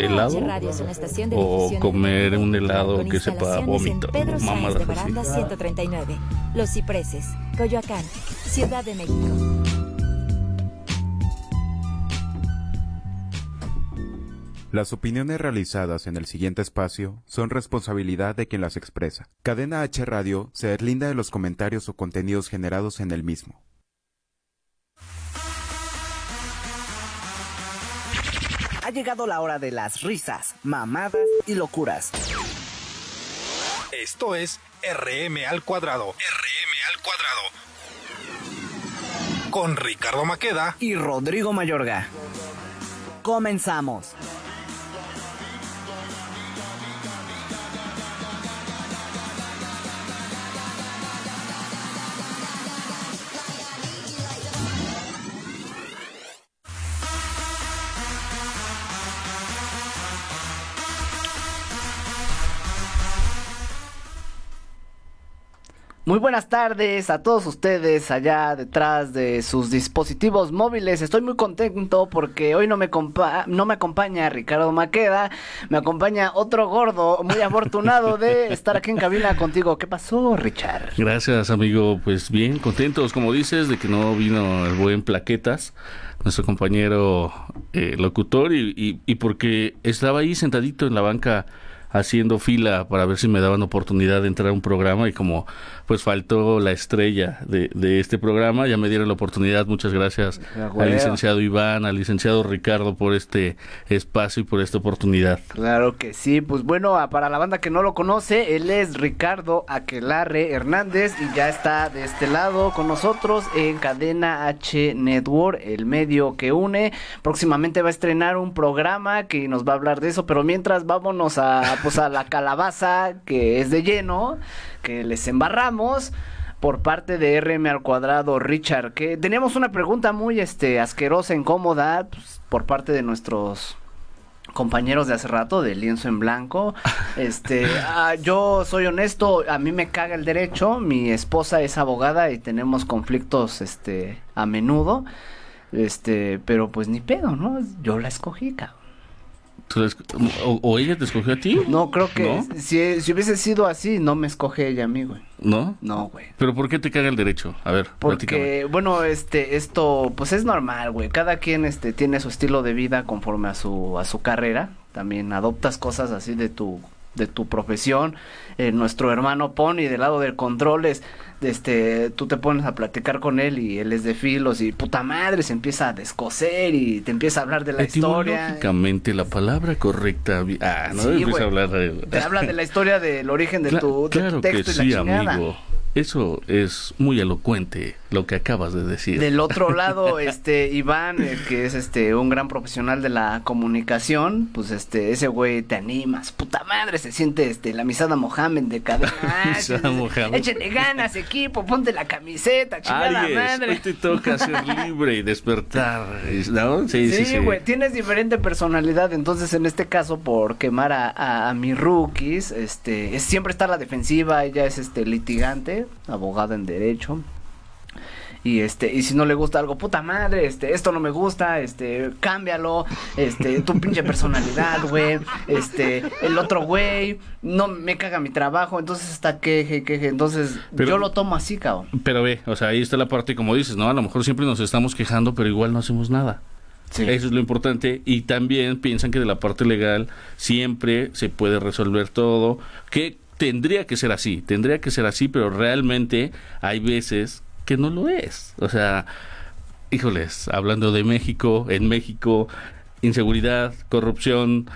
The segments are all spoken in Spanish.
helado o comer un helado que sepa vómito, así. 139, Los Cipreses, Coyoacán, Ciudad de México. Las opiniones realizadas en el siguiente espacio son responsabilidad de quien las expresa. Cadena H Radio se deslinda de los comentarios o contenidos generados en el mismo. Ha llegado la hora de las risas, mamadas y locuras. Esto es RM al cuadrado. RM al cuadrado. Con Ricardo Maqueda y Rodrigo Mayorga. Comenzamos. Muy buenas tardes a todos ustedes allá detrás de sus dispositivos móviles. Estoy muy contento porque hoy no me, no me acompaña Ricardo Maqueda, me acompaña otro gordo muy afortunado de estar aquí en cabina contigo. ¿Qué pasó, Richard? Gracias, amigo. Pues bien, contentos, como dices, de que no vino el buen Plaquetas nuestro compañero eh, locutor y, y porque estaba ahí sentadito en la banca haciendo fila para ver si me daban oportunidad de entrar a un programa y como pues faltó la estrella de, de este programa, ya me dieron la oportunidad, muchas gracias al licenciado Iván, al licenciado Ricardo por este espacio y por esta oportunidad. Claro que sí, pues bueno, para la banda que no lo conoce, él es Ricardo Aquelarre Hernández y ya está de este lado con nosotros en Cadena H Network, el medio que une. Próximamente va a estrenar un programa que nos va a hablar de eso, pero mientras vámonos a pues a la calabaza que es de lleno, que les embarramos por parte de RM al cuadrado, Richard, que teníamos una pregunta muy este asquerosa, incómoda, pues, por parte de nuestros compañeros de hace rato de lienzo en blanco. Este, ah, yo soy honesto, a mí me caga el derecho, mi esposa es abogada y tenemos conflictos este a menudo. Este, pero pues ni pedo, ¿no? Yo la escogí, cabrón. O, ella te escogió a ti? No, creo que si, si, hubiese sido así, no me escoge ella a mí, güey. ¿No? No, güey. ¿Pero por qué te caga el derecho? A ver, Porque, bueno, este, esto, pues es normal, güey. Cada quien, este, tiene su estilo de vida conforme a su, a su carrera. También adoptas cosas así de tu, de tu profesión. Eh, nuestro hermano Pony del lado del controles este, tú te pones a platicar con él y él es de filos y puta madre se empieza a descoser y te empieza a hablar de la historia. Etimológicamente la palabra correcta, ah, no empieza a hablar de... Te habla de la historia del origen de, tu, texto que sí, amigo. Eso es muy elocuente lo que acabas de decir. Del otro lado, este Iván, eh, que es este un gran profesional de la comunicación, pues este ese güey te animas, puta madre, se siente este la misada Mohamed de cadena. Échenle ganas, equipo, ponte la camiseta, chingada madre. Hoy te toca ser libre y despertar, ¿no? Sí, sí, sí. güey, tienes diferente personalidad, entonces en este caso por quemar a, a, mis rookies, este es siempre está la defensiva, ella es este litigante abogado en derecho. Y este, y si no le gusta algo, puta madre, este, esto no me gusta, este, cámbialo, este, tu pinche personalidad, güey, este, el otro güey, no me caga mi trabajo, entonces está queje, queje, entonces yo lo tomo así, cabrón. Pero ve, o sea, ahí está la parte, como dices, ¿no? A lo mejor siempre nos estamos quejando, pero igual no hacemos nada. Eso es lo importante. Y también piensan que de la parte legal siempre se puede resolver todo. Que tendría que ser así, tendría que ser así, pero realmente hay veces que no lo es. O sea, híjoles, hablando de México, en México, inseguridad, corrupción,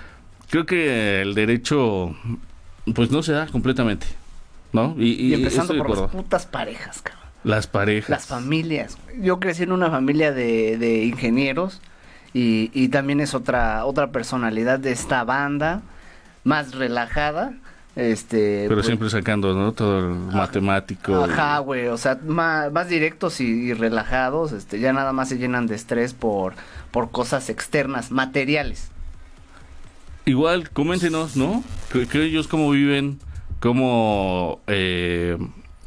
creo que el derecho pues no se da completamente, ¿no? Y, empezando por las putas parejas, cabrón. Las parejas. Las familias. Yo crecí en una familia de, de ingenieros y, y también es otra, otra personalidad de esta banda, más relajada este, Pero pues, siempre sacando, ¿no? Todo el matemático. Ajá, güey, o sea, más, más directos y, relajados, este, ya nada más se llenan de estrés por, por cosas externas, materiales. Igual, coméntenos, ¿no? Que, ellos cómo viven, cómo eh,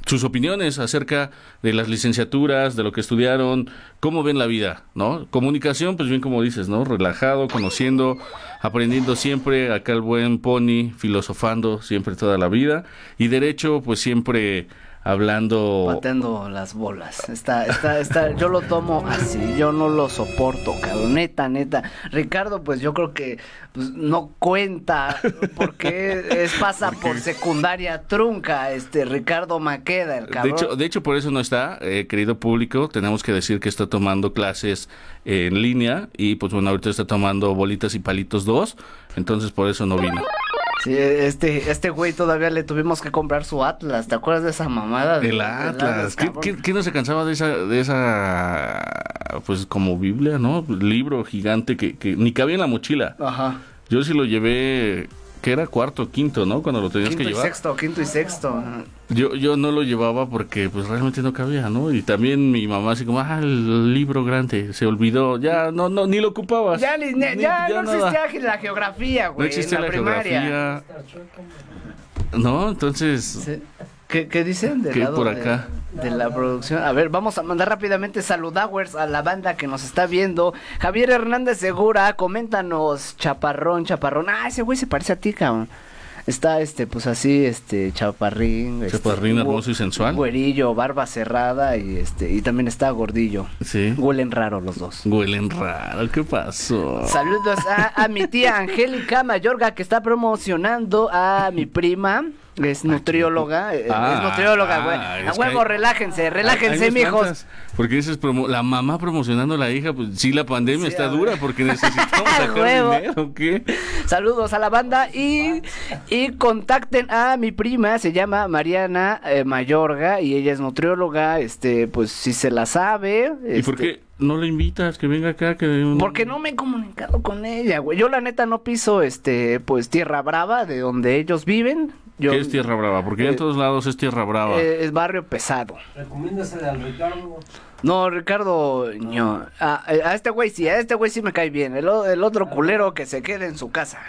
sus opiniones acerca de las licenciaturas, de lo que estudiaron, cómo ven la vida, ¿no? Comunicación, pues bien como dices, ¿no? Relajado, conociendo, aprendiendo siempre, acá el buen Pony, filosofando siempre toda la vida, y derecho, pues siempre hablando pateando las bolas. Está, está, está, yo lo tomo así, yo no lo soporto, cabrón, neta, neta. Ricardo, pues yo creo que pues, no cuenta porque es pasa por secundaria trunca, este Ricardo Maqueda, el cabrón. De hecho, de hecho por eso no está, eh, querido público, tenemos que decir que está tomando clases en línea y pues bueno, ahorita está tomando bolitas y palitos dos, entonces por eso no vino. Sí, este, este güey todavía le tuvimos que comprar su Atlas. ¿Te acuerdas de esa mamada? El Atlas. ¿Quién no se cansaba de esa, de esa, pues como Biblia, ¿no? Libro gigante que, que ni cabía en la mochila. Ajá. Yo sí lo llevé que era cuarto, quinto, ¿no? Cuando lo tenías quinto que llevar. Y sexto, quinto y sexto. Yo, yo no lo llevaba porque pues realmente no cabía, ¿no? Y también mi mamá así como, ah, el libro grande, se olvidó, ya no, no, ni lo ocupabas. Ya, ni, ya, no existía la geografía, güey. No existía la, geografía. No, entonces... ¿Qué, ¿Qué, dicen del lado por acá? De, la producción? A ver, vamos a mandar rápidamente saludowers a la banda que nos está viendo. Javier Hernández Segura, coméntanos, chaparrón, chaparrón. Ah, ese güey se parece a ti, cabrón. Está este, pues así, este, chaparrín. Este, chaparrín hermoso y sensual. Güerillo, barba cerrada y este, y también está gordillo. Sí. Huelen raro los dos. Huelen raro, ¿qué pasó? Saludos a, a mi tía Angélica Mayorga que está promocionando a mi prima es nutrióloga, eh, ah, es nutrióloga, güey. a huevo, relájense, relájense, mijos. Porque dices, la mamá promocionando a la hija, pues sí, la pandemia está dura porque necesitamos sacar dinero, ¿qué? Saludos a la banda y, y contacten a mi prima, se llama Mariana eh, Mayorga y ella es nutrióloga, este, pues si se la sabe. ¿Y por este qué no la invitas que venga acá? Que Porque no me he comunicado con ella, güey. Yo la neta no piso, este, pues Tierra Brava, de donde ellos viven. ¿Qué es Tierra Brava? Porque en eh, todos lados es Tierra Brava. Eh, es barrio pesado. Recomiéndasele al Ricardo. No, Ricardo, no. A, este güey sí, a este güey sí me cae bien. El, el, otro culero que se quede en su casa.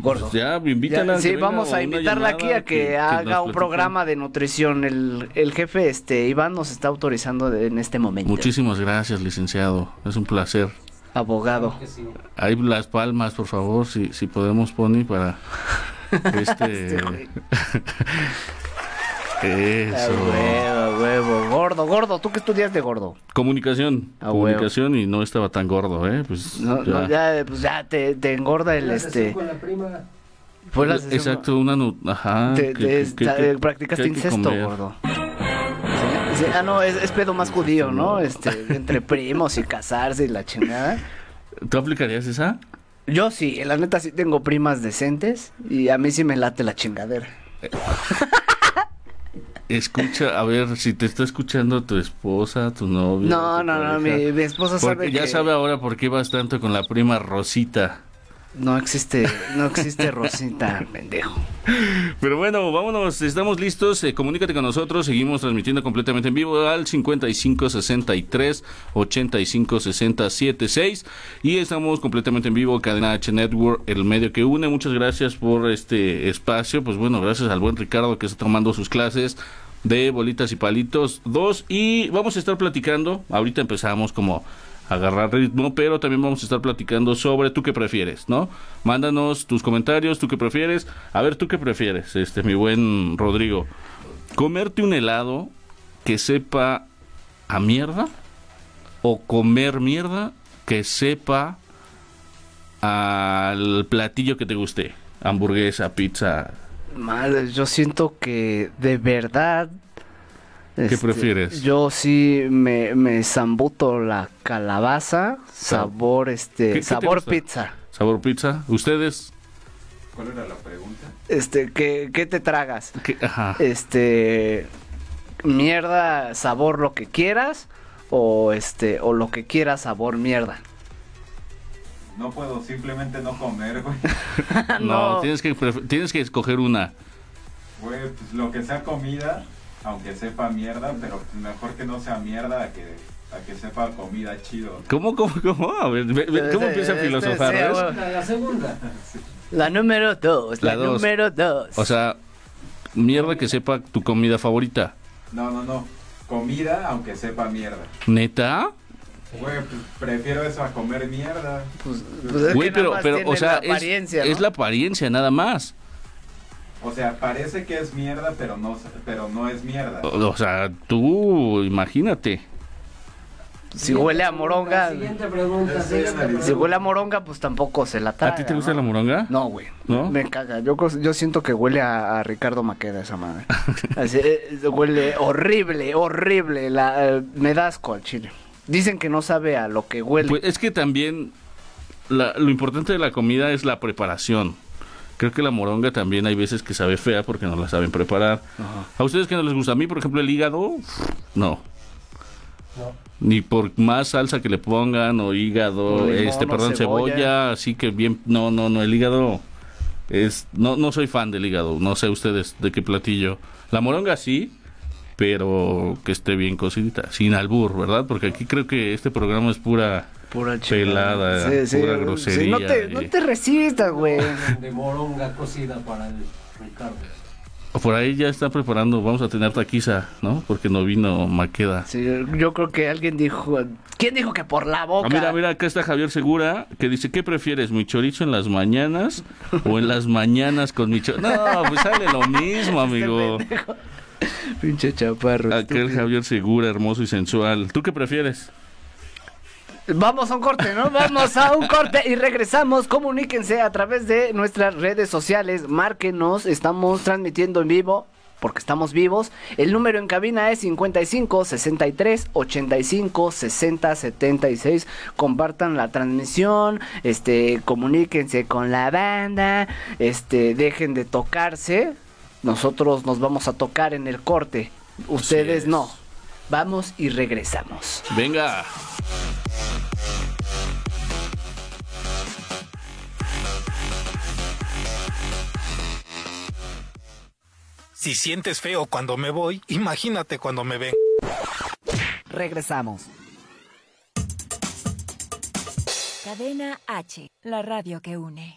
Gordo. Pues ya, invítala. sí, vamos a invitarla aquí a que, haga un programa de nutrición. El, el, jefe, este, Iván, nos está autorizando en este momento. Muchísimas gracias, licenciado. Es un placer. Abogado. Hay las palmas, por favor, si, si podemos, Pony, para... Este. Eso. huevo, huevo. Gordo, gordo. ¿Tú qué estudias de gordo? Comunicación. comunicación y no estaba tan gordo, ¿eh? Pues no, ya, no, ya, pues ya te, te engorda el este. Con la prima. Fue la Exacto, una. Ajá. Te, te, practicaste incesto, gordo. ah, no, es, es, pedo más judío, ¿no? Este, entre primos y casarse y la chingada. ¿Tú aplicarías esa? Yo sí, la neta sí tengo primas decentes y a mí sí me late la chingadera. Escucha, a ver, si te está escuchando tu esposa, tu novio. No, no, no, mi, esposa sabe. ya sabe ahora por qué vas tanto con la prima Rosita. No existe, no existe Rosita, pendejo. Pero bueno, vámonos, estamos listos. Eh, comunícate con nosotros, seguimos transmitiendo completamente en vivo al 5563 856076 y estamos completamente en vivo Cadena H Network, el medio que une. Muchas gracias por este espacio. Pues bueno, gracias al buen Ricardo que está tomando sus clases de bolitas y palitos 2 y vamos a estar platicando. Ahorita empezamos como agarrar ritmo, pero también vamos a estar platicando sobre tú qué prefieres, ¿no? Mándanos tus comentarios, tú qué prefieres. A ver, tú qué prefieres, este, mi buen Rodrigo. ¿Comerte un helado que sepa a mierda? ¿O comer mierda que sepa al platillo que te guste? Hamburguesa, pizza. Madre, yo siento que de verdad ¿Qué este, prefieres? Yo sí me, me zambuto la calabaza, sabor este, sabor pizza. Sabor pizza. ¿Ustedes? ¿Cuál era la pregunta? Este, ¿qué, qué te tragas? Este, mierda, sabor lo que quieras o este o lo que quieras sabor mierda. No puedo simplemente no comer, güey. no, tienes que tienes que escoger una. Güey, pues lo que sea comida aunque sepa mierda, pero mejor que no sea mierda a que, a que sepa comida chido. ¿Cómo, cómo, cómo? A ver, ¿cómo empieza a filosofar? La, la segunda. La número dos, la, número dos. O sea, mierda que sepa tu comida favorita. No, no, no. Comida, aunque sepa mierda. ¿Neta? Güey, pues prefiero eso a comer mierda. Pues, pues es Güey, nada pero, más pero, tiene o sea, la es, apariencia, es la apariencia nada más. O sea, parece que es mierda, pero no, pero no es mierda. O, o sea, tú imagínate. Si huele a moronga, Siguiente pregunta, siguiente si huele a moronga, pues tampoco se la traga. ¿A ti te gusta ¿no? la moronga? No, güey. ¿No? Me caga. Yo, yo siento que huele a, a Ricardo Maqueda esa madre. Así, eh, huele horrible, horrible. La, eh, me da asco al chile. Dicen que no sabe a lo que huele. Pues es que también la- lo importante de la comida es la preparación. Creo que la moronga también hay veces que sabe fea porque no la saben preparar. ¿A ustedes que no les gusta? A mí, por ejemplo, el hígado, no. No. Ni por más salsa que le pongan o hígado, este, perdón, cebolla. cebolla. así que bien, no, no, no, el hígado es, no, no soy fan del hígado, no sé ustedes de qué platillo. La moronga sí, pero que esté bien cocidita, sin albur, ¿verdad? Porque aquí creo que este programa es pura Pura pelada, pura grosería no, te, no te resistas, güey. De moronga cocida para el Ricardo. Por ahí ya está preparando, vamos a tener taquiza, ¿no? Porque no vino Maqueda. Sí, yo creo que alguien dijo. ¿Quién dijo que por la boca? Ah, mira, mira, acá está Javier Segura, que dice, ¿qué prefieres, mi chorizo en las mañanas o en las mañanas con mi chorizo? No, pues sale lo mismo, amigo. Pinche chaparro. Aquel Javier Segura, hermoso y sensual. ¿Tú qué prefieres? Vamos a un corte, ¿no? Vamos a un corte y regresamos. Comuníquense a través de nuestras redes sociales. Márquenos. Estamos transmitiendo en vivo. Porque estamos vivos. El número en cabina es 55 63 85 60 76. Compartan la transmisión. Este, comuníquense con la banda. Este, dejen de tocarse. Nosotros nos vamos a tocar en el corte. Ustedes es. no. Vamos y regresamos. Venga. Si sientes feo cuando me voy, imagínate cuando me ven. Regresamos. Cadena H, la radio que une.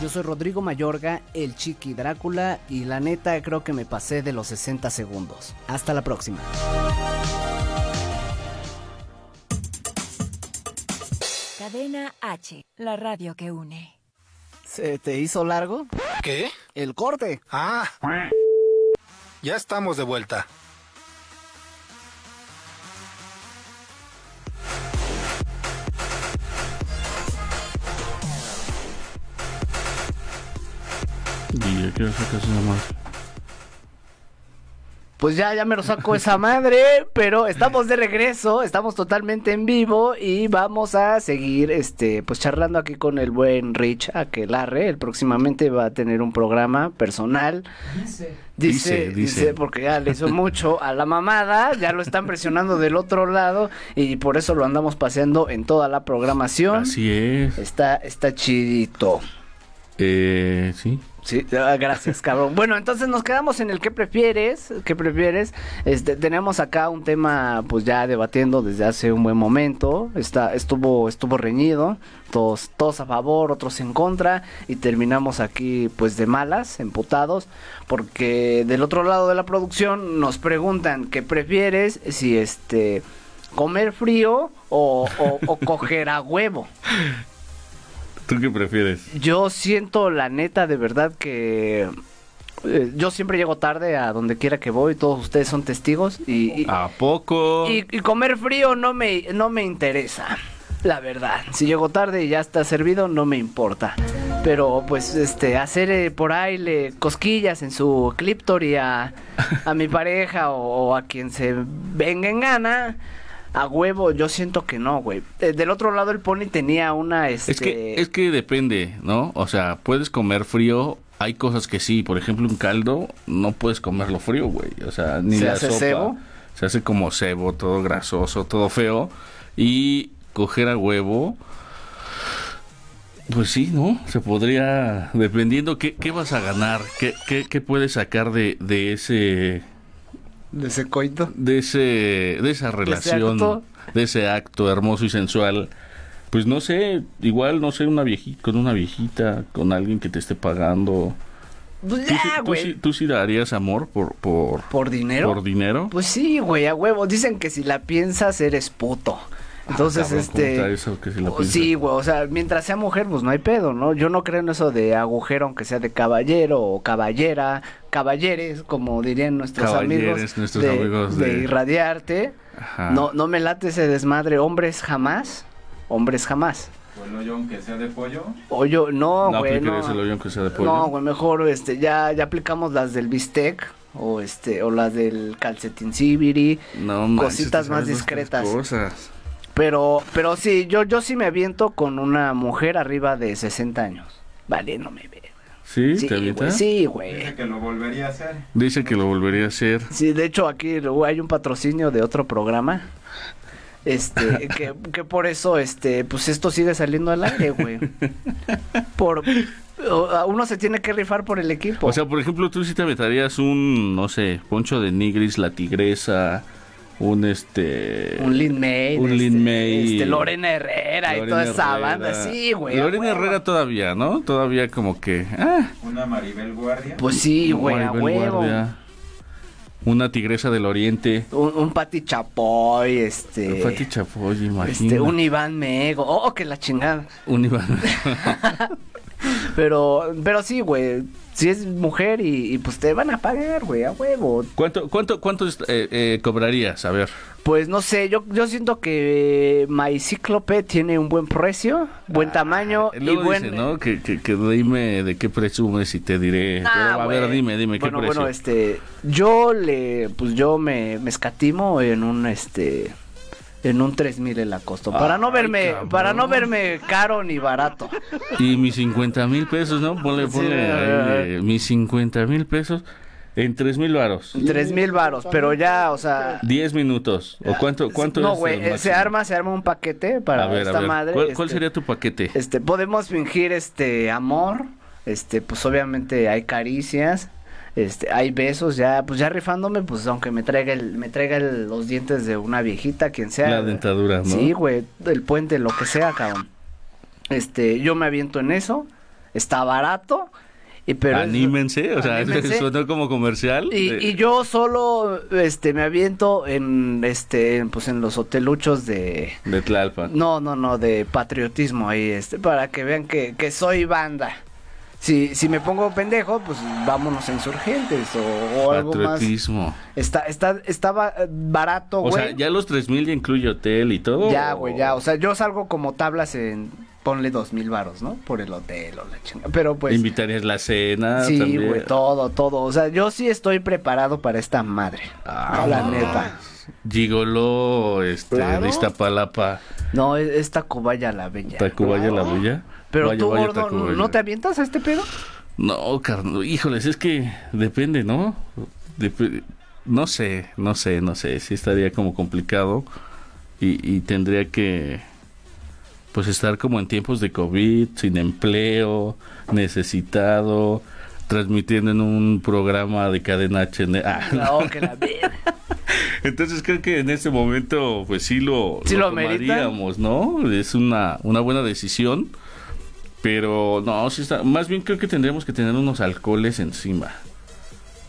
Yo soy Rodrigo Mayorga, el Chiqui Drácula, y la neta creo que me pasé de los 60 segundos. Hasta la próxima. Cadena H, la radio que une. ¿Se te hizo largo? ¿Qué? El corte. Ah. Ya estamos de vuelta. Y ya quiero sacar esa madre. Pues ya, ya me lo saco esa madre, pero estamos de regreso, estamos totalmente en vivo y vamos a seguir, este, pues charlando aquí con el buen Rich Aquelarre. Él próximamente va a tener un programa personal. Dice. Dice, Dice, dice, dice. porque ya le hizo mucho a la mamada, ya lo están presionando del otro lado y por eso lo andamos paseando en toda la programación. Así es. Está, está chidito. Eh, sí. Sí, gracias, cabrón. Bueno, entonces nos quedamos en el que prefieres, qué prefieres. Este, tenemos acá un tema, pues ya debatiendo desde hace un buen momento. Está, estuvo, estuvo reñido, todos, todos a favor, otros en contra, y terminamos aquí, pues de malas, emputados, porque del otro lado de la producción nos preguntan qué prefieres, si este comer frío o, o- o coger a huevo. ¿Tú qué prefieres? Yo siento la neta de verdad que eh, yo siempre llego tarde a donde quiera que voy, todos ustedes son testigos y, y, ¿A poco? y- y comer frío no me, no me interesa, la verdad. Si llego tarde y ya está servido no me importa. Pero pues este hacer eh, por ahí le cosquillas en su clíptori a, a mi pareja o, o a quien se venga en gana. A huevo, yo siento que no, güey. Eh, del otro lado el pony tenía una este Es que, es que depende, ¿no? O sea, puedes comer frío, hay cosas que sí, por ejemplo, un caldo, no puedes comerlo frío, güey. O sea, ni ¿Se la hace sopa. cebo? Se hace como cebo, todo grasoso, todo feo. Y coger a huevo, pues sí, ¿no? Se podría, dependiendo qué, qué vas a ganar, qué, qué, qué puedes sacar de, de ese de ese coito. de ese de esa relación de ese acto hermoso y sensual pues no sé igual no sé una viejita con una viejita con alguien que te esté pagando Pues ¿Tú, sí- ya, tú sí, tú sí darías amor por por ¿Por dinero? por dinero Pues sí, güey, a huevo. Dicen que si la piensas eres puto. Entonces, Ah, cabrón, ¿cómo este... eso que si la oh, piensas? sí, güey, o sea, mientras sea mujer, pues no hay pedo, ¿no? Yo no creo en eso de agujero, aunque sea de caballero o caballera, caballeres, como dirían nuestros Caballeres, amigos, nuestros de, amigos de de- irradiarte. Ajá. No, no me late ese desmadre, hombres jamás, hombres jamás. O el hoyo aunque sea de pollo. O yo, no, no güey, no. el hoyo aunque sea de pollo No, güey, mejor este ya ya aplicamos las del bistec o este o las del calcetín sibiri, No cositas más discretas. cosas. pero pero sí, yo yo sí me aviento con una mujer arriba de 60 años. Vale, no me ve. Sí, Sí, te güey, sí, güey. que lo volvería a hacer. dice que lo volvería a hacer Sí, de hecho aquí güey, hay un patrocinio de otro programa. Este, que, que por eso, este, pues esto sigue saliendo al aire, güey. Por, uno se tiene que rifar por el equipo. O sea, por ejemplo, tú sí te aventarías un, no sé, Poncho de Nigris, La Tigresa, un este... Un Lin May. un este, Lin May. Este, Lorena Herrera y toda esa Herrera. banda. Sí, güey. Lorena huevo. Herrera todavía, ¿no? Todavía como que... Ah, Una Maribel Guardia. Pues sí, güey, a Maribel huevo. Guardia, Una Tigresa del Oriente. Un, un Pati Chapoy, este. Pati Chapoy, imagina. Este, un Iván Mego. Oh, que la chingada. Un Iván. Pero, pero sí, güey. Si es mujer y, y, pues te van a pagar, güey, a huevo. ¿Cuánto, cuánto, cuánto eh, eh, cobrarías? A ver. Pues no sé, yo, yo siento que MyCíclope tiene un buen precio, buen tamaño y Ah, buen. dice, ¿no? Que, que, que dime de qué presumes y te diré. Ah, Pero, a ver, dime, dime, bueno, ¿qué precio? Bueno, este, yo le, pues yo me, me escatimo en un, este, en un 3000 en la costo. Para no Ay, verme, cabrón. para no verme caro ni barato. Y mis 50 mil pesos, ¿no? Ponle, ponle ahí, a ver. eh, mis 50 mil pesos en 3 mil varos. 3000 varos, pero ya, o sea. 10 minutos. ¿O cuánto, cuánto no, es? güey, el eh, se arma, se arma un paquete para A ver, esta a ver. madre. ¿Cuál, este, cuál sería tu paquete? Este, podemos fingir este amor, este, pues obviamente hay caricias, este, hay besos, ya, pues ya rifándome, pues aunque me traiga el, me traiga el- los dientes de una viejita, quien sea. La dentadura, ¿no? Sí, güey, el puente, lo que sea, cabrón. Este, yo me aviento en eso, está barato, y pero es- Anímense, o sea, Anímense. suena como comercial. y, de- y yo solo, este, me aviento en, este, pues en los hoteluchos de, De Tlalpan. no, no, no, de patriotismo ahí, este, para que vean que, que soy banda. Si, si me pongo pendejo, pues vámonos a insurgentes o, o algo más. Está, está, estaba eh, barato, O güey. sea, ya los 3 mil ya incluye hotel y todo. Ya, o- güey, ya. O sea, yo salgo como tablas en, ponle dos mil varos, ¿no? Por el hotel o la chingada. Pero pues, Invitarías la cena. sí, güey, todo, todo. O sea, yo sí estoy preparado para esta madre. Ah, la no. neta. Gigoló, este, Claro. de Iztapalapa, No, es- es Tacubaya la bella. Tacubaya la Bella. Pero Vaya, tú, vaya, gordo. ¿no te avientas a este pedo? No, carnal, híjoles, es que depende, ¿no? Dep- no sé, no sé, no sé, sí estaría como complicado y, y tendría que, pues estar como en tiempos de COVID, sin empleo, necesitado, transmitiendo en un programa de cadena HN. Ah, No, que la. Entonces creo que en ese momento pues sí lo, Sí lo tomaríamos, ¿no? Es una, una buena decisión, pero no, sí está, más bien creo que tendríamos que tener unos alcoholes encima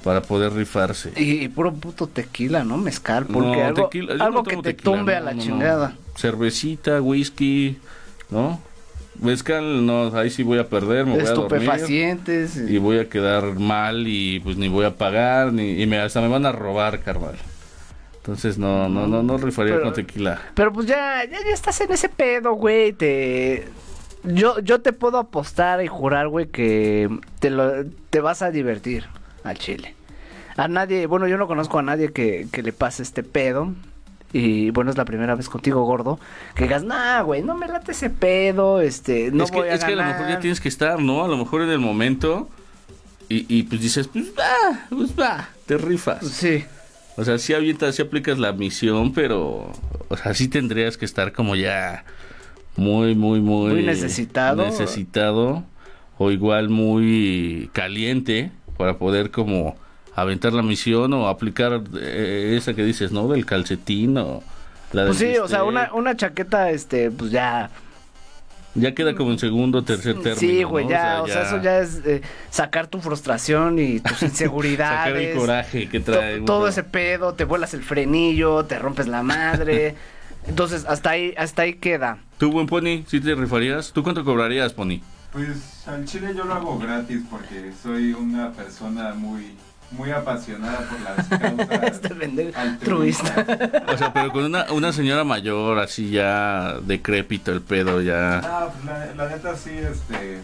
para poder rifarse. Y, puro puto tequila, ¿no? Mezcal, porque No, algo, tequila, algo no que te tequila, tumbe no, a la chingada. Cervecita, whisky, ¿no? Mezcal, no, ahí sí voy a perder, me voy a dormir. Estupefacientes. Y voy a quedar mal y pues ni voy a pagar, ni, y me, hasta me van a robar, carnal. Entonces no, no, no, no rifaría Pero- con tequila. Pero pues ya, ya, ya estás en ese pedo, güey. Te... Yo, yo te puedo apostar y jurar, güey, que te, lo, te vas a divertir al chile. A nadie, bueno, yo no conozco a nadie que, que le pase este pedo. Y bueno, es la primera vez contigo, gordo. Que digas, nah, güey, no me late ese pedo. Este, no es que, voy a es que a lo ganar". mejor ya tienes que estar, ¿no? A lo mejor en el momento y, y pues dices, pues va, pues va, te rifas. Sí. O sea, sí avientas, sí aplicas la misión, pero, o sea, sí tendrías que estar como ya muy, muy, muy... Muy necesitado. Necesitado, o igual muy caliente para poder como aventar la misión o aplicar eh, esa que dices, ¿no? Del calcetín o la Pues sí, o sea, bistec. una, una chaqueta, este, pues ya. Ya queda como en segundo tercer término. Sí, güey, ¿no? ya, o sea, eso ya es eh, sacar tu frustración y tus inseguridades. Sacar el coraje que to- trae. todo uno. ese pedo, te vuelas el frenillo, te rompes la madre. Entonces, hasta ahí, hasta ahí queda. ¿Tú, buen Pony, sí te rifarías? ¿Tú cuánto cobrarías, Pony? Pues al chile yo lo hago gratis porque soy una persona muy muy apasionada por las causas Este altruistas. truista. O sea, pero con una, una señora mayor, así ya decrépito el pedo, ya... Ah, pues la, la neta sí, este.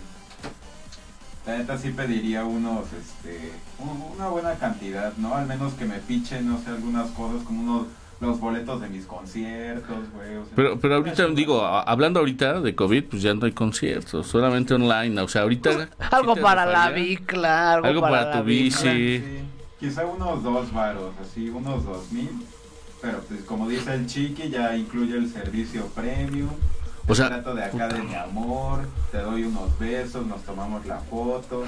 La neta sí pediría unos, este. un- una buena cantidad, ¿no? Al menos que me pichen, no sé, algunas cosas como unos. Los boletos de mis conciertos, güey. o sea, Pero, pero ahorita, digo, hablando ahorita de COVID, pues ya no hay conciertos, solamente online. O sea, ahorita... Algo ¿sí te para la bicla, algo, Algo para tu bici. Sí, quizá unos dos varos, así, unos dos mil. Pero pues como dice el chiqui, ya incluye el servicio premium. O sea, trato de acá de mi amor, te doy unos besos, nos tomamos la foto,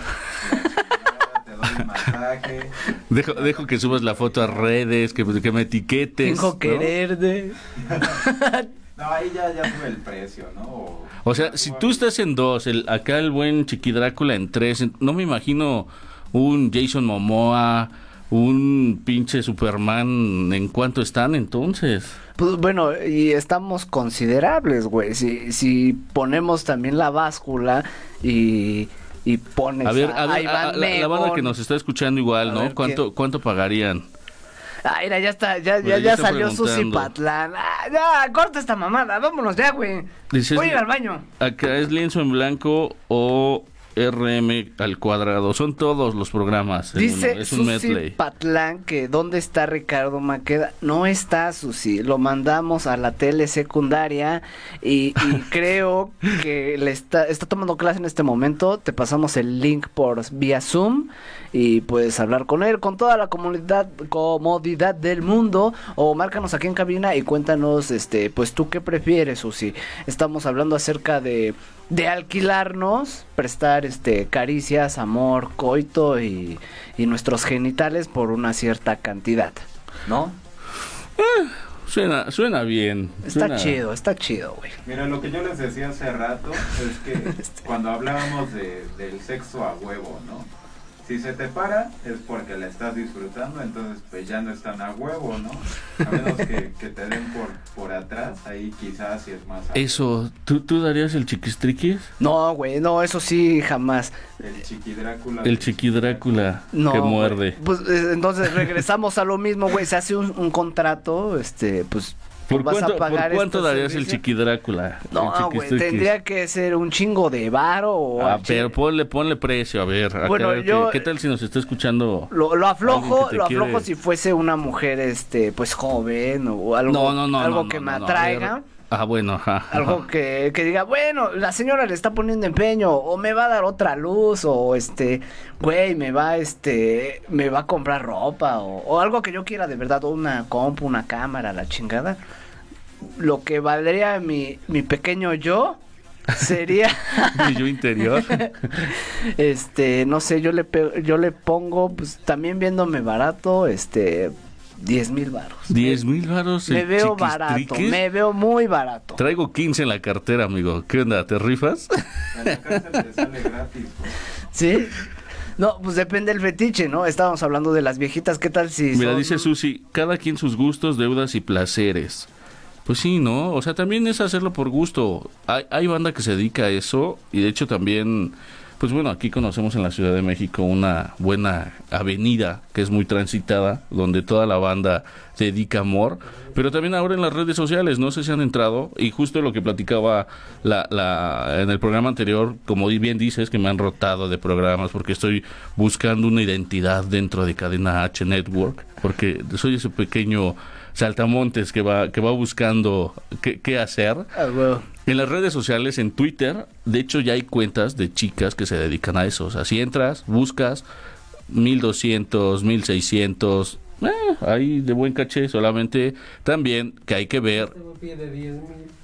te doy un masaje. Dejo, dejo que subas la foto a redes, que, que me etiquetes. Tengo ¿no? quererte. No, ahí ya, ya sube el precio, ¿no? O, O sea, si tú estás en dos, el, acá el buen Chiqui Drácula en tres, en- no me imagino un Jason Momoa, un pinche Superman, ¿en cuánto están entonces? Pues bueno, y estamos considerables, güey. Si, si ponemos también la báscula y, y pones A ver, a ver, Iván a- a- la, banda que nos está escuchando igual, A ¿no? ver, ¿Cuánto. ¿Cuánto pagarían? Ah, mira, ya está, ya, ya, ya salió Susi. Patlán. Ah, ya, corta esta mamada, vámonos ya, güey. Dices- Voy a ir al baño. Acá es lienzo en blanco o RM al cuadrado. Son todos los programas. Dice uno, Es un Susi medley. Patlán que dónde está Ricardo Maqueda. No está Susi, lo mandamos a la tele secundaria y, y creo que le está, está tomando clase en este momento. Te pasamos el link por vía Zoom y puedes hablar con él, con toda la comunidad, comodidad del mundo o márcanos aquí en cabina y cuéntanos, este, pues tú qué prefieres, Susi. Estamos hablando acerca de de alquilarnos, prestar este caricias, amor, coito y, y nuestros genitales por una cierta cantidad, ¿no? Suena, suena bien. Está suena- chido, está chido, güey. Mira, lo que yo les decía hace rato es que Este. cuando hablábamos de, del sexo a huevo, ¿no? Si se te para es porque la estás disfrutando, entonces pues ya no es tan a huevo, ¿no? A menos que, que te den por, por atrás, ahí quizás sí es más Eso, ¿tú, ¿tú darías el chiquistriquis? No, güey, no, eso sí, jamás. El chiqui Drácula. El chiqui Drácula No. que muerde. Pues eh, entonces regresamos a lo mismo, güey. Se hace un, un contrato, este, pues. ¿Por vas a cuánto, por pagar cuánto este darías el chiqui Drácula? No, güey, tendría que ser un chingo de varo o. Ah, chile. ponle, ponle precio, a ver. acá, Bueno, ¿qué- yo- ¿Qué tal si nos está escuchando? Lo, lo aflojo, lo aflojo quiere- si fuese una mujer, este, pues joven o algo, no, no, no. algo que me a ver. atraiga. Ah, bueno, ajá. ajá. Algo que, que diga, bueno, la señora le está poniendo empeño, o me va a dar otra luz, o este, güey, me va, este, me va a comprar ropa, o, o algo que yo quiera de verdad, o una compu, una cámara, la chingada. Lo que valdría mi, mi pequeño yo, sería, Mi yo interior. este, no sé, yo le, pe- yo le pongo, pues también viéndome barato, este, 10 mil varos. 10 mil varos. Me veo barato, me veo muy barato. Traigo 15 en la cartera, amigo. ¿Qué onda? ¿Te rifas? En la cárcel te sale gratis. ¿Sí? No, pues depende del fetiche, ¿no? Estábamos hablando de las viejitas, ¿qué tal si Mira, son- dice Susi, cada quien sus gustos, deudas y placeres. Pues sí, ¿no? O sea, también es hacerlo por gusto. Hay, banda que se dedica a eso y de hecho también, pues bueno, aquí conocemos en la Ciudad de México una buena avenida que es muy transitada, donde toda la banda dedica amor, pero también ahora en las redes sociales, no sé si han entrado, y justo lo que platicaba la, la, en el programa anterior, como bien dices, que me han rotado de programas porque estoy buscando una identidad dentro de Cadena H Network, porque soy ese pequeño saltamontes que va, que va buscando qué, qué hacer. Ah. En las redes sociales, en Twitter, de hecho ya hay cuentas de chicas que se dedican a eso. O sea, si entras, buscas 1200, 1600, eh, ahí de buen caché, solamente también que hay que ver Tengo pie de 10 mil.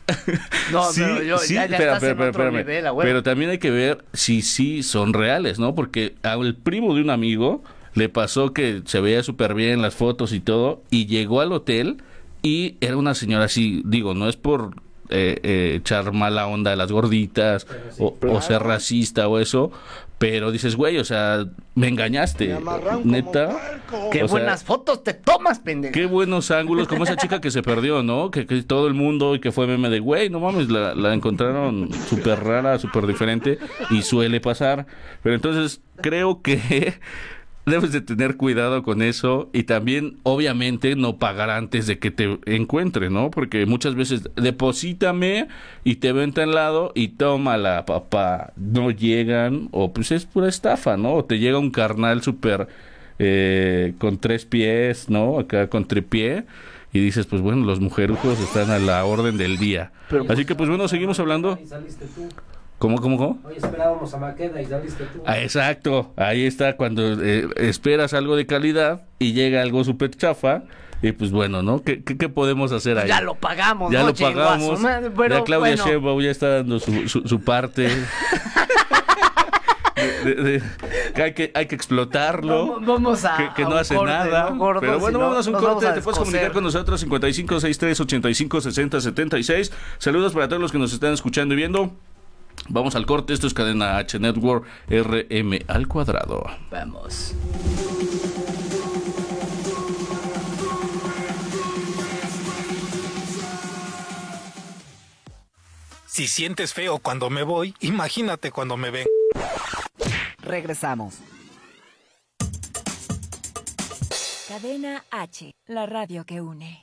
No, Sí, pero yo, sí, ya, ya espera, estás en espera, otro espérame. nivel, huevo. Pero también hay que ver si sí son reales, ¿no? Porque al primo de un amigo le pasó que se veía súper bien las fotos y todo, y llegó al hotel y era una señora así, digo, no es por eh, eh, echar mala onda a las gorditas o, o ser racista o eso, pero dices, güey, o sea, me engañaste, neta. Qué o sea, buenas fotos te tomas, pendejo. Qué buenos ángulos, como esa chica que se perdió, ¿no? Que, que todo el mundo y que fue meme de, güey, no mames, la, la encontraron súper rara, súper diferente y suele pasar. Pero entonces creo que debes de tener cuidado con eso y también, obviamente, no pagar antes de que te encuentre, ¿no? Porque muchas veces deposítame y te ven tan lado y tómala, papá. No llegan o pues es pura estafa, ¿no? O te llega un carnal súper eh, con tres pies, ¿no? Acá con tripié. Y dices, pues bueno, los mujerujos están a la orden del día. Pero, Así que, pues bueno, seguimos hablando. Y saliste tú. ¿Cómo, cómo, cómo? Hoy esperábamos a Maqueda y saliste tú. Ah, exacto, ahí está cuando eh, esperas algo de calidad y llega algo súper chafa. Y pues bueno, ¿no? ¿Qué, qué, qué podemos hacer ahí? Ya lo pagamos, Ya ¿no? lo pagamos. pero ya Claudia bueno. Sheinbaum ya está dando su, su, su parte. De- de- de- que hay que hay que explotarlo. Vamos- vamos a- que, que a no un hace corte, nada. ¿no? Gordos, Pero bueno, si no, vamos a un corte. a Te puedes comunicar con nosotros 55 63 85 60 76. Saludos para todos los que nos están escuchando y viendo. Vamos al corte. Esto es Cadena H Network RM al cuadrado. Vamos. Si sientes feo cuando me voy, imagínate cuando me ven. Regresamos. Cadena H, la radio que une.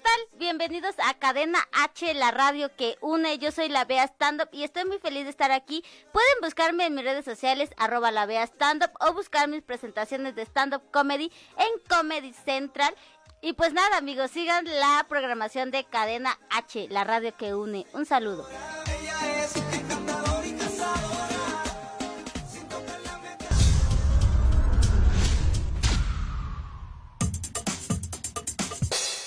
Tal? Bienvenidos a Cadena H, la radio que une. Yo soy la Bea Stand Up y estoy muy feliz de estar aquí. Pueden buscarme en mis redes sociales, arroba la Bea Stand Up, o buscar mis presentaciones de stand up comedy en Comedy Central. Y pues nada, amigos, sigan la programación de Cadena H, la radio que une. Un saludo.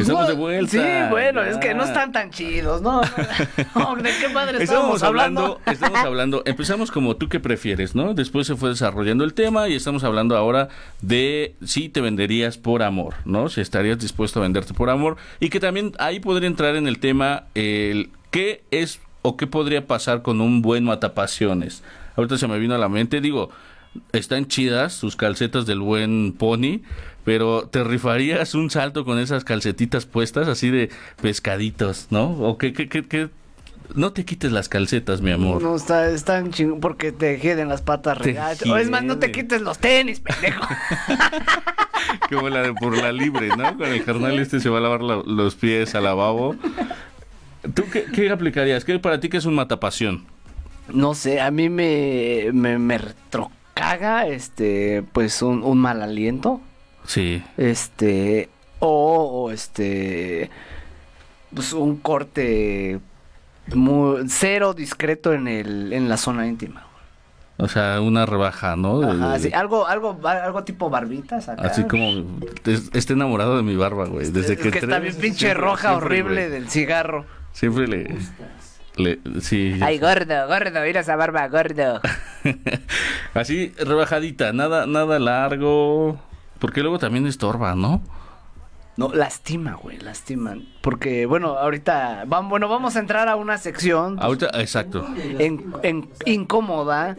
Estamos No, de vuelta. Sí, bueno, ya. es que no están tan chidos, ¿no? No, ¿De qué padre Estamos hablando? estamos hablando, empezamos como tú que prefieres, ¿no? Después se fue desarrollando el tema y estamos hablando ahora de si te venderías por amor, ¿no? Si estarías dispuesto a venderte por amor y que también ahí podría entrar en el tema el qué es o qué podría pasar con un buen matapasiones. Ahorita se me vino a la mente, digo, están chidas sus calcetas del buen pony, pero te rifarías un salto con esas calcetitas puestas así de pescaditos, ¿no? O que, que, que, que- no te quites las calcetas, mi amor. No, está, están chingón porque te hieden las patas regachas. O es más, no te quites los tenis, pendejo. Como la de por la libre, ¿no? Con el carnal este se va a lavar la- los pies al lavabo. ¿Tú qué, qué aplicarías? ¿Qué para ti que es un matapasión? No sé, a mí me, me, me retrocaga, este, pues un, un mal aliento. Sí. Este, o, o, este, pues un corte muy, cero discreto en el, en la zona íntima. O sea, una rebaja, ¿no? De- Ajá, de- sí, algo, algo, algo tipo barbitas acá. Así como es- esté enamorado de mi barba, güey. Desde es que, que está bien pinche siempre- roja, siempre, horrible güey. del cigarro. Siempre le, le sí. Ay, gordo, gordo, mira esa barba, gordo. Así rebajadita, nada nada largo, porque luego también estorba, ¿no? No, lastima, güey, lastiman. Porque, bueno, ahorita, vamos, bueno, vamos a entrar a una sección pues, Ahorita, exacto. en, en- incómoda.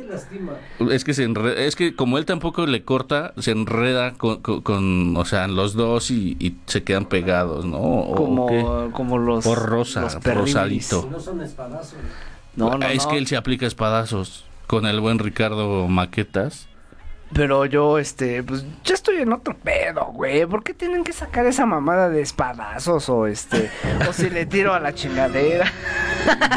Es que se enre- es que como él tampoco le corta, se enreda con, con- con, o sea, los dos y, y se quedan pegados, ¿no? ¿O Como, qué? como los. Por rosa, los perrinis. rosadito. No son espadazos. No, no, es no. que él se aplica espadazos con el buen Ricardo Maquetas. Pero yo, este, pues, ya estoy en otro pedo, güey. ¿Por qué tienen que sacar esa mamada de espadazos o este, o si le tiro a la chingadera?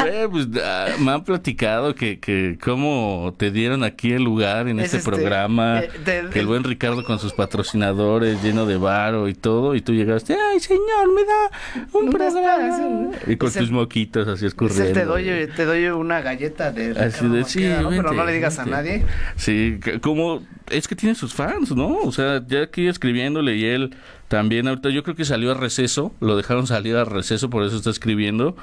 Güey, pues ah, me han platicado que, que cómo te dieron aquí el lugar en Es este, este, programa, eh, que el buen Ricardo con sus patrocinadores lleno de varo y todo, y tú llegaste, ay señor, me da un programa. Y con Es el- tus moquitos así escurriendo. te doy, te doy una galleta de Así de, sí. Pero no le digas a nadie. Sí, como es que tiene sus fans, ¿no? O sea, ya aquí escribiéndole y él también ahorita yo creo que salió a receso, lo dejaron salir a receso, por eso está escribiendo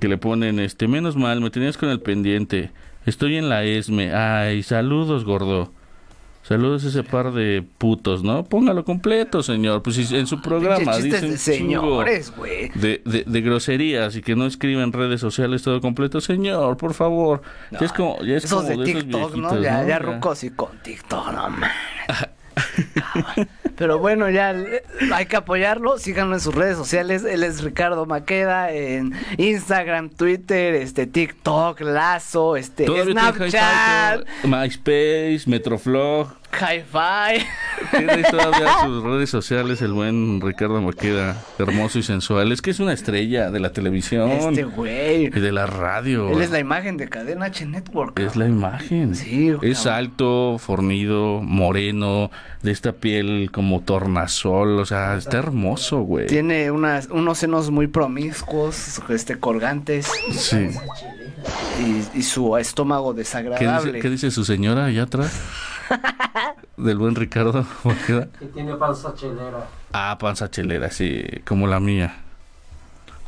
que le ponen este menos mal, me tenías con el pendiente. Estoy en la ESME. Ay, saludos, gordo. Saludos a ese par de putos, ¿no? Póngalo completo, señor. Pues si en su programa Pinches chistes dicen de señores, güey. de, de, de groserías y que no escriben en redes sociales todo completo, señor, por favor. ya es como, ya es Esos como de esos TikTok, ¿no? Ya, ¿no? ya rucos y con TikTok, no mames. Pero bueno, ya eh, hay que apoyarlo. Síganlo en sus redes sociales. Él es Ricardo Maqueda en Instagram, Twitter, este TikTok, Lazo, este Snapchat, Hi-Fi, MySpace, Metroflog. Hi-Fi. Tiene todavía sus redes sociales el buen Ricardo Maqueda, hermoso y sensual. Es que es una estrella de la televisión Este güey. y de la radio. Él es la imagen de Cadena H Network. Es la imagen. Sí, Es alto, fornido, moreno, de esta piel como tornasol. O sea, está hermoso, güey. Tiene unas, unos senos muy promiscuos, este, colgantes, Sí. y, y su estómago ¿Qué desagradable. dice, qué dice su señora allá atrás? Del buen Ricardo. Que tiene panza chelera. Ah, panza chelera, sí, como la mía.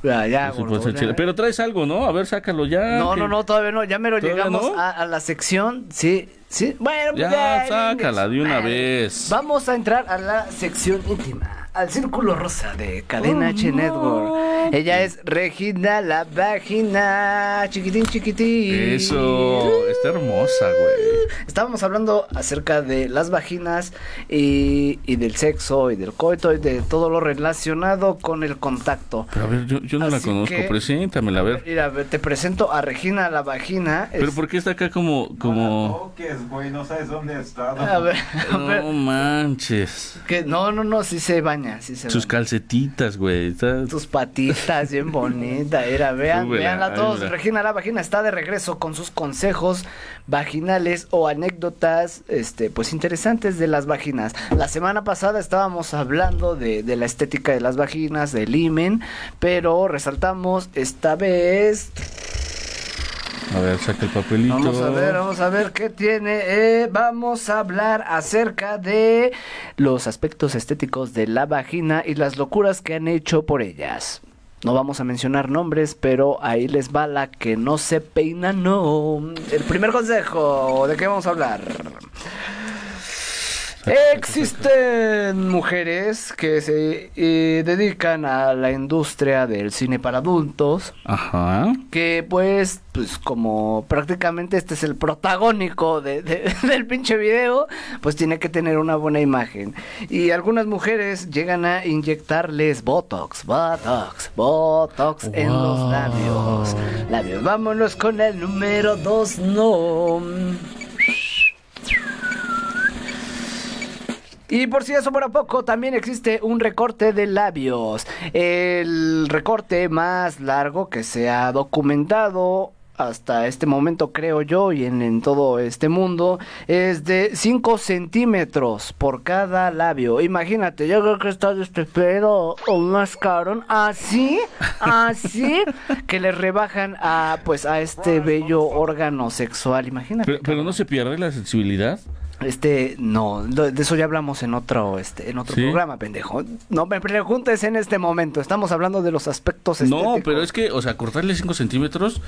Ya, ya, Su gordo, panza ya. chela. Pero traes algo, ¿no? A ver, sácalo ya. No, que- no, no, todavía no. Ya me lo ¿Todavía llegamos no? a, a la sección. Sí, sí. Bueno, pues Ya, ya, sácala de una vez. Vamos a entrar a la sección íntima, al círculo rosa de Cadena Oh, H Network. Ella es Regina la Vagina, chiquitín, chiquitín. Eso, está hermosa, güey. Estábamos hablando acerca de las vaginas y, y del sexo y del coito y de todo lo relacionado con el contacto. Pero a ver, yo, yo no la conozco. que- Preséntamela, a ver. Mira, te presento a Regina la Vagina. Pero Es- ¿por qué está acá como... No como... toques, güey, no sabes dónde ha estado. A ver, a ver, No manches. que no, no, no, sí se baña, sí se Sus calcetitas, güey. Tus patitas, bien bonita. Era, vean, Súbela, veanla todos. Regina la vagina está de regreso con sus consejos vaginales o anécdotas, este, pues interesantes de las vaginas. La semana pasada estábamos hablando de, de la estética de las vaginas, del imen, pero resaltamos esta vez A ver, saca el papelito. Vamos a ver, vamos a ver qué tiene. Eh, vamos a hablar acerca de los aspectos estéticos de la vagina y las locuras que han hecho por ellas. No vamos a mencionar nombres, pero ahí les va la que no se peina, no. El primer consejo, ¿de qué vamos a hablar? Existen mujeres que se eh, dedican a la industria del cine para adultos, Ajá. que pues, pues como prácticamente este es el protagónico de- de- del pinche video, pues tiene que tener una buena imagen. Y algunas mujeres llegan a inyectarles Botox, Botox, Botox en los Wow. labios. Labios, vámonos con el número dos, no. Y por si eso fuera poco, también existe un recorte de labios. El recorte más largo que se ha documentado hasta este momento, creo yo, y en, en todo este mundo, es de 5 centímetros por cada labio. Imagínate, yo creo que está de este pedo o más caro. Así, así, que le rebajan a, pues, a este bello órgano sexual. Imagínate. Pero, pero no se pierde la sensibilidad. Este, no, de eso ya hablamos en otro, este, en otro ¿Sí? programa, pendejo. No me preguntes en este momento, estamos hablando de los aspectos No, estéticos. pero es que, o sea, cortarle 5 centímetros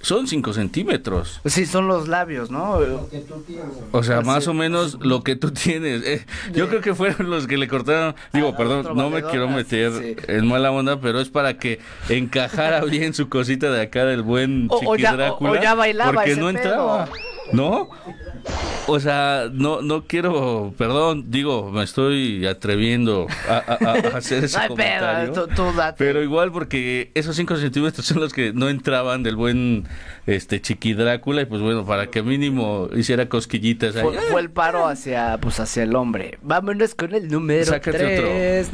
son 5 centímetros. Sí, son los labios, ¿no? que tú tienes. O sea, Así- más o menos lo que tú tienes. Eh, yo creo que fueron los que le cortaron. Digo, otro perdón, no me quiero meter sí. en mala onda, pero es para que encajara bien su cosita de acá del buen O- o ya- o- o ya bailaba Porque ese no pedo. entraba. ¿No? O sea, no, no quiero, perdón, digo, me estoy atreviendo a, a- a hacer ese No comentario. pedo, tú, tú date. Pero igual porque esos 5 centímetros son los que no entraban del buen este Chiqui Drácula y pues bueno, para que mínimo hiciera cosquillitas ahí. Fue, fue el paro hacia, pues, hacia el hombre. Vámonos con el número Sácate 3.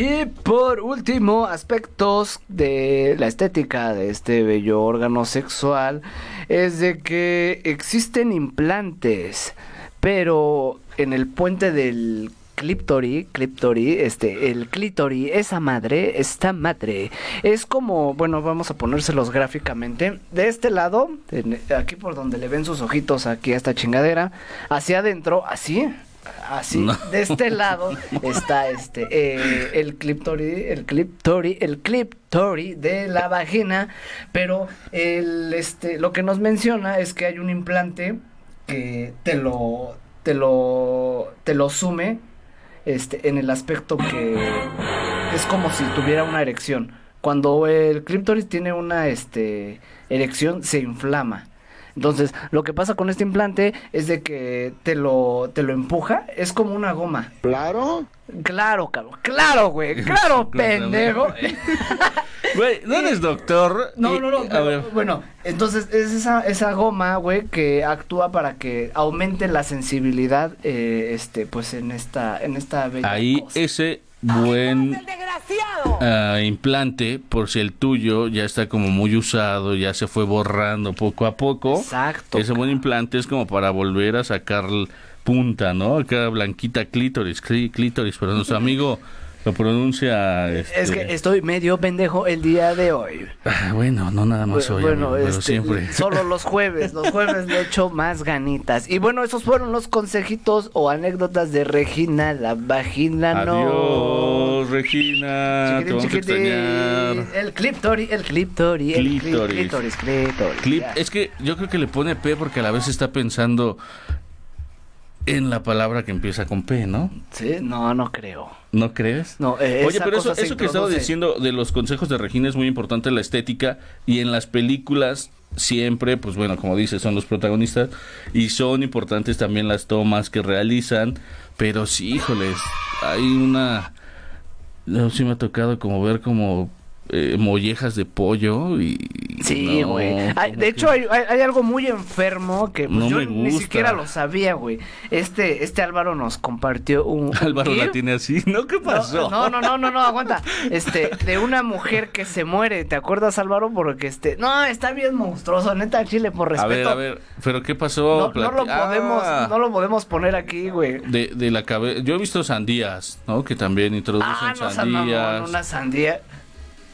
Y por último, aspectos de la estética de este bello órgano sexual es de que existen implantes, pero en el puente del clíptori, clíptori, este, el clítori, esa madre, esta madre, es como, bueno, vamos a ponérselos gráficamente, de este lado, aquí por donde le ven sus ojitos aquí a esta chingadera, hacia adentro, así, así, No. de este lado está este, eh, el clíptori, el clíptori, el clíptori de la vagina, pero el, este, lo que nos menciona es que hay un implante que te lo, te lo, te lo sume, este, en el aspecto que es como si tuviera una erección. Cuando el clítoris tiene una este, erección, se inflama. Entonces, lo que pasa con este implante es de que te lo, te lo empuja, es como una goma. Claro. Claro, cabrón, claro, güey, claro, pendejo. Güey, no eres doctor. No, no, no, pero, bueno, entonces es esa, esa goma, güey, que actúa para que aumente la sensibilidad, eh, este, pues en esta, en esta bella ahí cosa. ese buen ah, implante, por si el tuyo ya está como muy usado, ya se fue borrando poco a poco. Exacto. Ese buen implante es como para volver a sacar punta, ¿no? Acá blanquita clítoris, clí- clítoris, pero nuestro amigo lo pronuncia. Es este, que estoy medio pendejo el día de hoy. ah, bueno, no nada más hoy, bueno, amigo, pero este, siempre. solo los jueves, los jueves le echo más ganitas. Y bueno, esos fueron los consejitos o anécdotas de Regina, la vagina no. Adiós, Regina. Te Chiquitín. El cliptori, el cliptori, el cli- Clítoris. clítoris, clítoris. Clip, es que yo creo que le pone P porque a la vez está pensando en la palabra que empieza con P, ¿no? Sí, no, no creo. ¿No crees? No, eh, Oye, pero eso, que estaba diciendo de los consejos de Regina es muy importante la estética y en las películas siempre, pues bueno, como dices, son los protagonistas y son importantes también las tomas que realizan, pero sí, híjoles, hay una... No, sí me ha tocado como ver como eh, mollejas de pollo y... Sí, güey. De hecho, hay, algo muy enfermo que pues, No yo ni siquiera lo sabía, güey. Este, este Álvaro nos compartió un. Álvaro la GIF. tiene así, ¿no? ¿Qué pasó? No, no, no, no, no, aguanta. Este, de una mujer que se muere, ¿te acuerdas, Álvaro? Porque este, no, está bien monstruoso, neta, Chile, por A respeto. ver, a ver, pero ¿qué pasó? No, no lo podemos, Ah, no lo podemos poner aquí, güey. de, de la cabeza. Yo he visto sandías, ¿no? Que también introducen Ah, no, sandías. una sandía.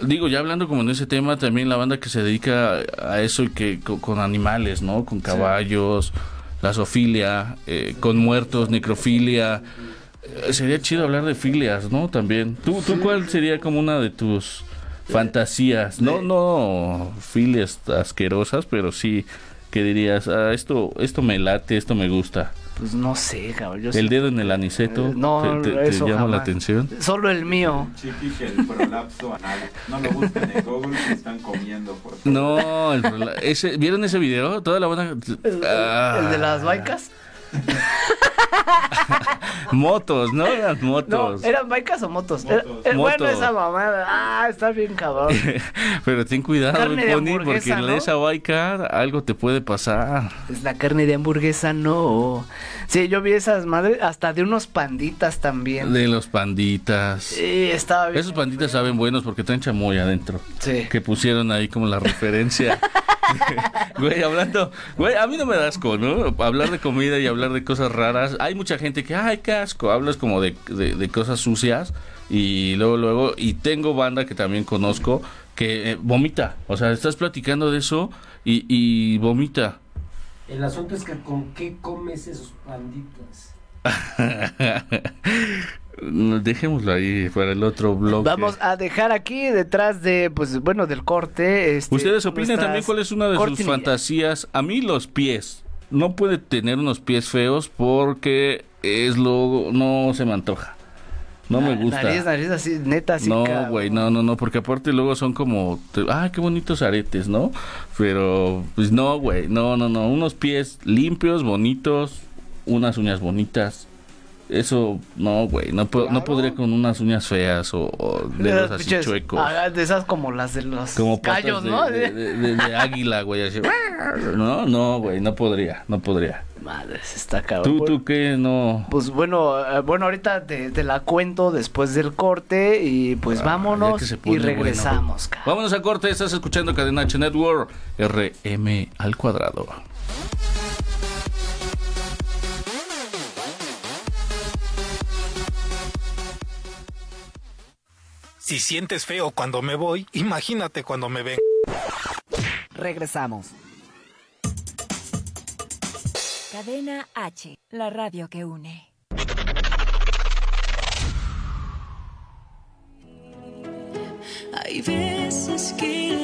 Digo, ya hablando como en ese tema, también la banda que se dedica a eso y que co- con, animales, ¿no? Con caballos, la zoofilia, eh, con muertos, necrofilia. Eh, sería chido hablar de filias, ¿no? También. ¿Tú, tú cuál sería como una de tus fantasías? No, no filias asquerosas, pero sí que dirías, ah, esto, esto me late, esto me gusta. Pues no sé, cabrón. Yo El dedo en el aniceto, Eh, no, ¿te, te- te eso llama la jamás. atención? Solo el mío. Chiquis, el prolapso anal. No lo busquen en Google si están comiendo, por favor. No, el prola- ese, ¿vieron ese video? Toda la banda... Ah, El de las baicas. Motos, ¿no? Eran No, motos. ¿eran baicas o motos? Era- Motos. eh, bueno, Motos. esa mamada. Ah, está bien cabrón. Pero ten cuidado, Carne Pony, porque en ¿no? esa baica algo te puede pasar. Es la carne de hamburguesa, no. Sí, yo vi esas madres, hasta de unos panditas también. De los panditas. Sí, estaba bien. Esos panditas saben buenos porque traen chamoy adentro. Sí. Que pusieron ahí como la referencia. güey, hablando, güey, a mí no me da asco, ¿no? Hablar de comida y hablar de cosas raras. Hay mucha gente que, ay, qué asco. Hablas como de, de- de cosas sucias y luego, luego, y tengo banda que también conozco que eh, vomita. O sea, estás platicando de eso y, y vomita. El asunto es que con qué comes esos panditas. Dejémoslo ahí para el otro bloque. Vamos a dejar aquí detrás de, pues bueno, del corte. este, Ustedes opinan nuestras también cuál es una de sus fantasías. A mí los pies. No puede tener unos pies feos porque es lo no se me antoja. No me Na- gusta. Nariz, nariz, así, neta, así. no, güey, no, no, no, porque aparte luego son como, te- ah, qué bonitos aretes, ¿no? Pero, pues no, güey, no, no, no, unos pies limpios, bonitos, unas uñas bonitas. Eso, no, güey, no, po- no podría con unas uñas feas o, o dedos así chuecos. ah, de esas como las de los Como callos, de, ¿no? de- de- de- de águila, güey, así. No, no, güey, no podría, no podría. Madres, está cabrón. ¿Tú, tú qué? No... Pues bueno, eh, bueno, ahorita te, te la cuento después del corte y pues Ah, vámonos se y regresamos, bueno. Vámonos a corte, estás escuchando Cadena H Network, RM al cuadrado. Si sientes feo cuando me voy, imagínate cuando me ven. Regresamos. Cadena H, la radio que une. Hay veces que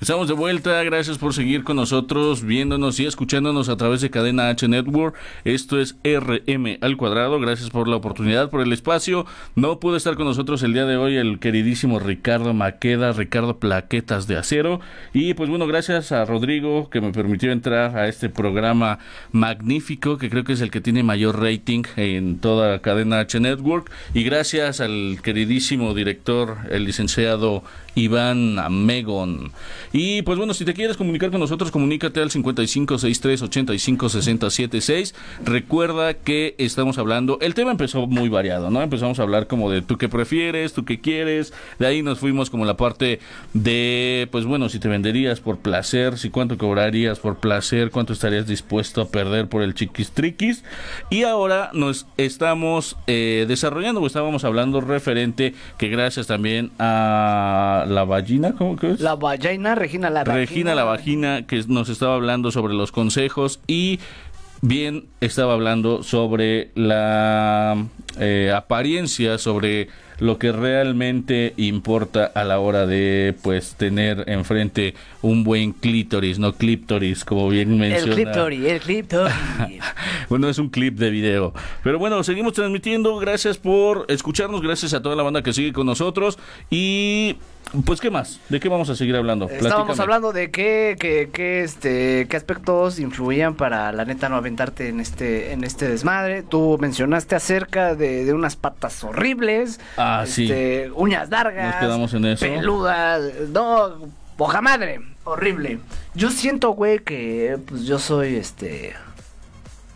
Estamos de vuelta, gracias por seguir con nosotros, viéndonos y escuchándonos a través de Cadena H Network. Esto es RM al cuadrado, gracias por la oportunidad, por el espacio. No pudo estar con nosotros el día de hoy el queridísimo Ricardo Maqueda, Ricardo Plaquetas de Acero. Y pues bueno, gracias a Rodrigo que me permitió entrar a este programa magnífico, que creo que es el que tiene mayor rating en toda Cadena H Network. Y gracias al queridísimo director, el licenciado Iván Megon. Y pues bueno, si te quieres comunicar con nosotros, comunícate al 5563-856076. Recuerda que estamos hablando, el tema empezó muy variado, ¿no? Empezamos a hablar como de tú qué prefieres, tú qué quieres. De ahí nos fuimos como la parte de, pues bueno, si te venderías por placer, si cuánto cobrarías por placer, cuánto estarías dispuesto a perder por el chiquis triquis. Y ahora nos estamos eh, desarrollando, o estábamos hablando referente que gracias también a la vagina, ¿cómo que es? La vagina, Regina la Regina la vagina que nos estaba hablando sobre los consejos y bien estaba hablando sobre la eh, apariencia, sobre lo que realmente importa a la hora de pues tener enfrente un buen clítoris, no clíptoris, como bien menciona. El cliptori, el cliptori. Bueno, es un clip de video. Pero bueno, seguimos transmitiendo. Gracias por escucharnos. Gracias a toda la banda que sigue con nosotros. Y pues, ¿qué más? ¿De qué vamos a seguir hablando? Estábamos Platícame. hablando de qué, qué, qué, este, qué aspectos influían para la neta no aventarte en este, en este desmadre. Tú mencionaste acerca de, de unas patas horribles, Ah, sí. este, uñas largas, Nos quedamos en eso. peludas, no, poja madre, horrible. Yo siento, güey, que pues yo soy, este,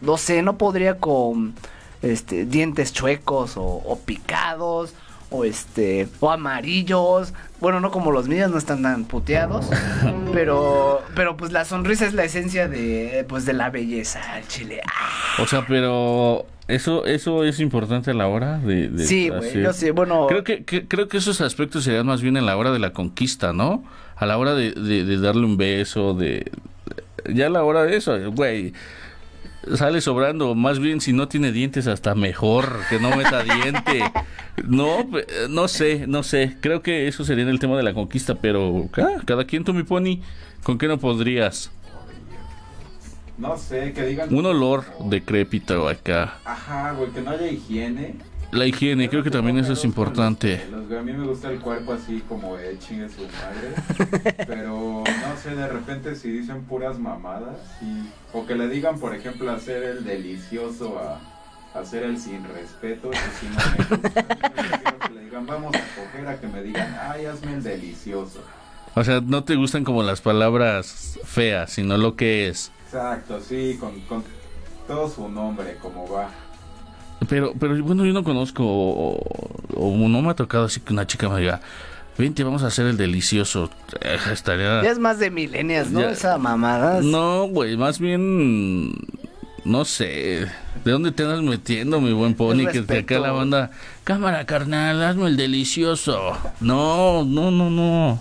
no sé, no podría con, este, dientes chuecos o, o picados. O este, o amarillos, bueno, no como los míos, no están tan puteados, pero, pero pues la sonrisa es la esencia de, pues de la belleza, al chile. Ah, O sea, pero eso eso es importante a la hora de, de Sí, güey, yo sí, bueno. Creo que, que- creo que esos aspectos serían más bien en la hora de la conquista, ¿no? A la hora de, de- de darle un beso, de ya a la hora de eso, güey. Sale sobrando, más bien si no tiene dientes hasta mejor, que no meta diente. No, no sé, no sé. Creo que eso sería en el tema de la conquista, pero ah, cada quien tú mi pony, ¿con qué no podrías? No sé, que digan. Un olor decrépito acá. Ajá, güey, que no haya higiene. La higiene, creo que también eso es importante. Los, a mí me gusta el cuerpo así como de chingue su madre. pero no sé, de repente si dicen puras mamadas. Y, o que le digan, por ejemplo, hacer el delicioso a hacer el sin respeto. Eso sí no me gusta. Yo que le digan, vamos a coger a que me digan, ay, hazme el delicioso. O sea, no te gustan como las palabras feas, sino lo que es. Exacto, sí, con, con todo su nombre, como va. Pero, pero bueno, yo no conozco, o, o no me ha tocado así que una chica me diga, vente, vamos a hacer el delicioso. Eh, Estaría... Ya es más de milenias, ¿no? Ya. Esa mamada. No, güey, más bien, no sé, ¿de dónde te andas metiendo, mi buen pony? Que de acá la banda, cámara carnal, hazme el delicioso. No, no, no, no.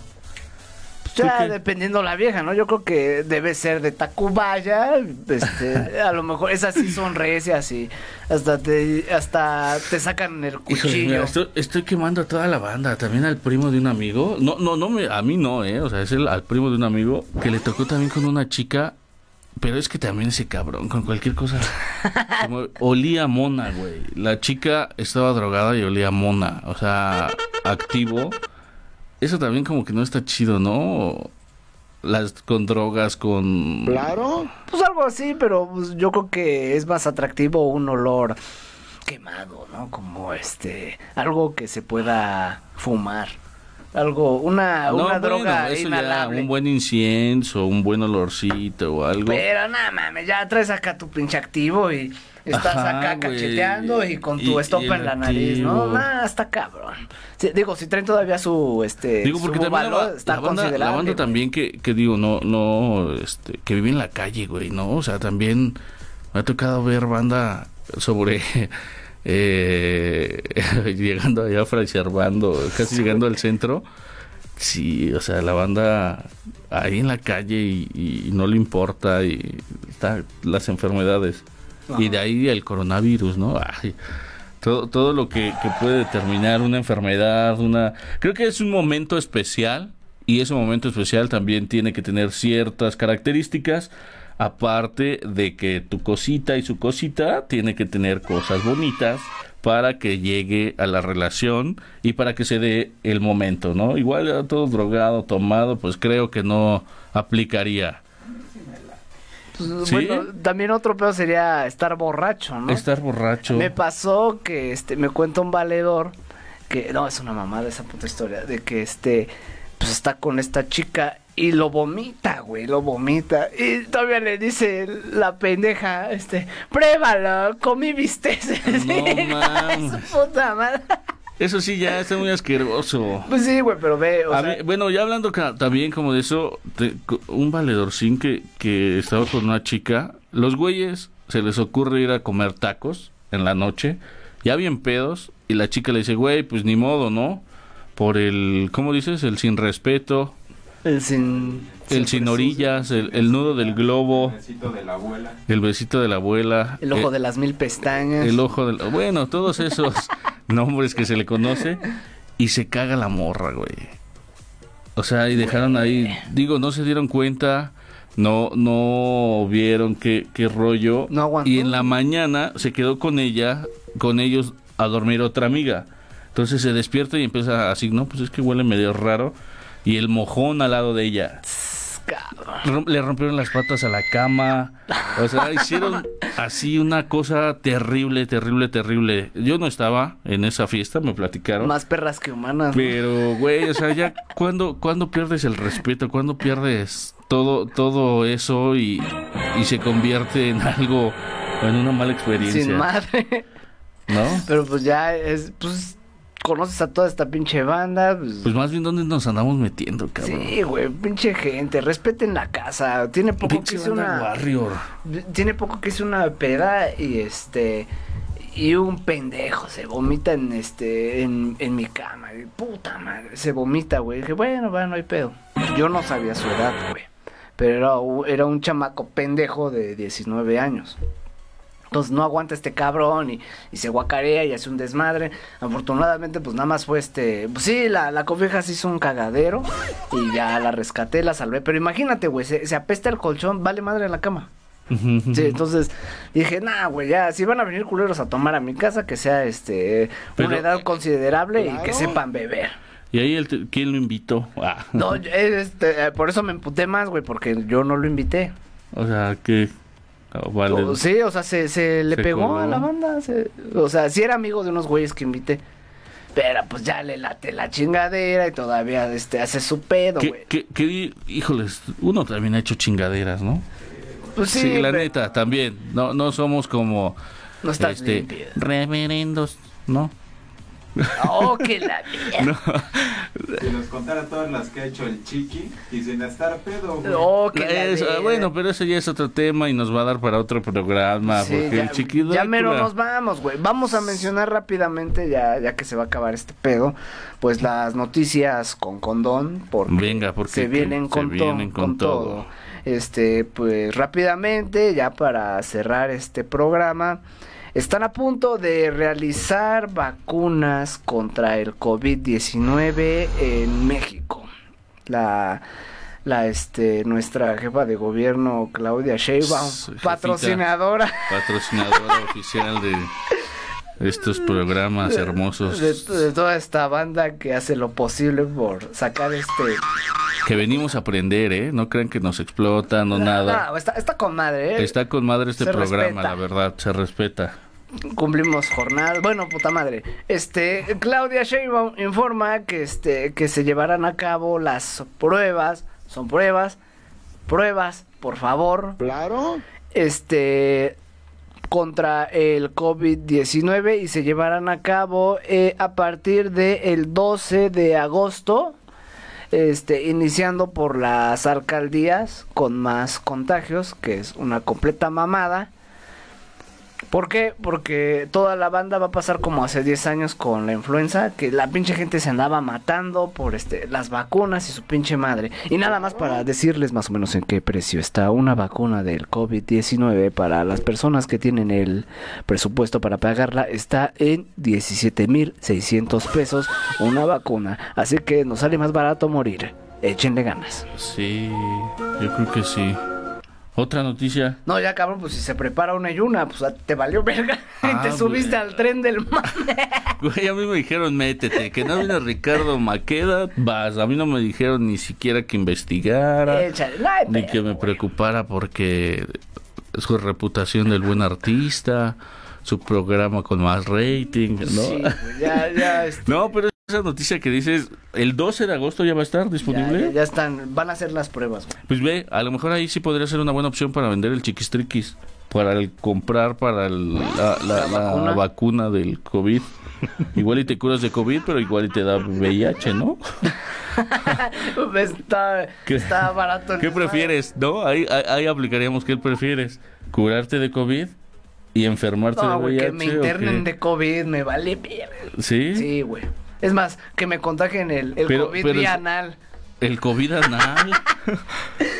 Ya dependiendo la vieja, ¿no? Yo creo que debe ser de Tacubaya, este, a lo mejor esas sí son recias y hasta te, hasta te sacan el Híjole, cuchillo. mira, estoy, estoy quemando a toda la banda, también al primo de un amigo. No, no, no, me, a mí no, eh. O sea, es el, al primo de un amigo que le tocó también con una chica. Pero es que también ese cabrón, con cualquier cosa. como olía mona, güey. La chica estaba drogada y olía mona. O sea, activo. Eso también como que no está chido, ¿no? Las con drogas, con... Claro. Pues algo así, pero pues, yo creo que es más atractivo un olor quemado, ¿no? Como este, algo que se pueda fumar. Algo, una, No, una bueno, droga eso ya, un buen incienso, un buen olorcito o algo. Pero nada mames, ya traes acá tu pinche activo y estás Ajá, acá cacheteando y con tu Y- estopa en la nariz, ¿no? Nah, está cabrón. Sí, digo, si traen todavía su este Digo, porque su la, valor, está la banda, la banda también que, que digo, no, no, este, que vive en la calle, güey, ¿no? O sea, también me ha tocado ver banda sobre, eh, llegando allá a Fray Servando, casi llegando al centro. Sí, o sea, la banda ahí en la calle y, y no le importa y está las enfermedades. Y de ahí el coronavirus, ¿no? Ay, todo, todo lo que, que puede determinar una enfermedad, una... Creo que es un momento especial y ese momento especial también tiene que tener ciertas características, aparte de que tu cosita y su cosita tiene que tener cosas bonitas para que llegue a la relación y para que se dé el momento, ¿no? Igual ya todo drogado, tomado, pues creo que no aplicaría. Pues, ¿Sí? Bueno, también otro peor sería estar borracho, ¿no? Estar borracho. Me pasó que este me cuenta un valedor que no es una mamada esa puta historia de que este pues está con esta chica y lo vomita, güey, lo vomita y todavía le dice la pendeja, este, pruébalo, comí bisteces. No mames. Puta madre. Eso sí, ya está muy asqueroso. Pues sí, güey, pero ve, o A sea, mí- bueno, ya hablando también como de eso, un valedorcín que, que estaba con una chica, los güeyes se les ocurre ir a comer tacos en la noche, ya bien pedos, y la chica le dice, güey, pues ni modo, ¿no? Por el, ¿cómo dices? El sin respeto, el sin el sin orillas, el, el nudo del globo, Besito de la abuela. el besito de la abuela. el ojo eh, de las mil pestañas. el ojo del... Bueno, todos esos nombres que se le conoce, y se caga la morra, güey. O sea, y dejaron ahí, digo, no se dieron cuenta, no, no vieron qué, qué rollo. No aguantó. Y en la mañana se quedó con ella, con ellos, a dormir otra amiga. Entonces se despierta y empieza así, no, pues es que huele medio raro. Y el mojón al lado de ella. Le rompieron las patas a la cama. O sea, hicieron así una cosa terrible, terrible, terrible. Yo no estaba en esa fiesta, me platicaron. Más perras que humanas. Pero, güey, o sea, ya cuando, cuando pierdes el respeto, cuando pierdes todo, todo eso y, y se convierte en algo, en una mala experiencia. Sin madre. ¿No? Pero pues ya es, pues conoces a toda esta pinche banda. Pues, Pues más bien, ¿dónde nos andamos metiendo, cabrón? sí, güey, pinche gente, respeten la casa. Tiene poco Pinche que hice una Warrior. tiene poco que hice una peda y este y un pendejo se vomita en este en, en mi cama. Puta madre, se vomita, güey. Dije, bueno, va, no hay pedo. Yo no sabía su edad, güey. Pero era, era un chamaco pendejo de 19 años. Entonces no aguanta este cabrón y, y se guacarea y hace un desmadre. Afortunadamente, pues nada más fue este. Pues sí, la, la cobija se hizo un cagadero y ya la rescaté, la salvé. Pero imagínate, güey, se, se apesta el colchón, vale madre en la cama. Sí, entonces dije, nah, güey, ya, si van a venir culeros a tomar a mi casa, que sea este Pero- una edad considerable y que sepan beber. Y ahí, el ¿quién lo invitó? Ah. No, yo, este, eh, por eso me emputé más, güey, porque yo no lo invité. O sea, que... vale. Sí, o sea, se, se le Se pegó coló. a la banda. se- o sea, sí era amigo de unos güeyes que invité. Pero pues ya le late la chingadera y todavía este, hace su pedo, güey. ¿Qué, qué, qué- híjoles, uno también ha hecho chingaderas, ¿no? Pues sí, Sí, la pero- neta, también. No, no somos como... No estás este, reverendos, ¿no? Oh, que la No. Si nos contara todas las que ha hecho el chiqui y sin estar pedo, güey. Oh, que la bueno, pero eso ya es otro tema y nos va a dar para otro programa. Sí, porque ya, el chiquito. ya mero nos vamos, güey. Vamos a mencionar rápidamente, ya, ya que se va a acabar este pedo, pues las noticias con condón, porque Venga, porque se vienen se con, to- vienen con con todo. todo. Este, pues rápidamente, ya para cerrar este programa, están a punto de realizar vacunas contra el COVID-19 en México. La la este nuestra jefa de gobierno Claudia Sheinbaum, patrocinadora Patrocinadora oficial de estos programas hermosos de, de toda esta banda que hace lo posible por sacar este que venimos a aprender, ¿eh? No crean que nos explotan o nada. No, está, está con madre, ¿eh? Está con madre este Se programa, respeta. la verdad, se respeta. Cumplimos jornadas. Bueno, puta madre. Este, Claudia Sheinbaum informa que este que se llevarán a cabo las pruebas, son pruebas, pruebas, por favor. Claro. Este contra el COVID-19 y se llevarán a cabo eh, a partir del 12 de agosto, este, iniciando por las alcaldías con más contagios, que es una completa mamada. ¿Por qué? Porque toda la banda va a pasar como hace 10 años con la influenza, que la pinche gente se andaba matando por este las vacunas y su pinche madre. Y nada más para decirles más o menos en qué precio está una vacuna del COVID-19 para las personas que tienen el presupuesto para pagarla, está en 17.600 pesos una vacuna. Así que nos sale más barato morir. Échenle ganas. Sí, yo creo que sí. Otra noticia. No, ya cabrón, pues si se prepara una y una, pues te valió verga. Ah, y te subiste güey. al tren del mame. Güey, a mí me dijeron métete, que no vino Ricardo Maqueda, vas. A mí no me dijeron ni siquiera que investigara, Échale, no ni pedo, que me güey. preocupara porque su reputación del buen artista, su programa con más rating, ¿no? Sí, ya, ya, este, No, pero esa noticia que dices, el 12 de agosto ya va a estar disponible. ya, ya están, van a hacer las pruebas, güey. Pues ve, a lo mejor ahí sí podría ser una buena opción para vender el chiquistriquis, para el comprar para el- la, la- La la vacuna. del COVID. igual y te curas de COVID, pero igual y te da VIH, ¿no? está, ¿Qué- está barato. ¿Qué prefieres? ¿No? Ahí, ahí, ahí aplicaríamos qué prefieres. ¿Curarte de COVID y enfermarte No, de VIH? que me internen de COVID, me vale verga. ¿Sí? Sí, güey. Es más, que me contagien el, el Pero- COVID pero vía es- anal. El COVID anal.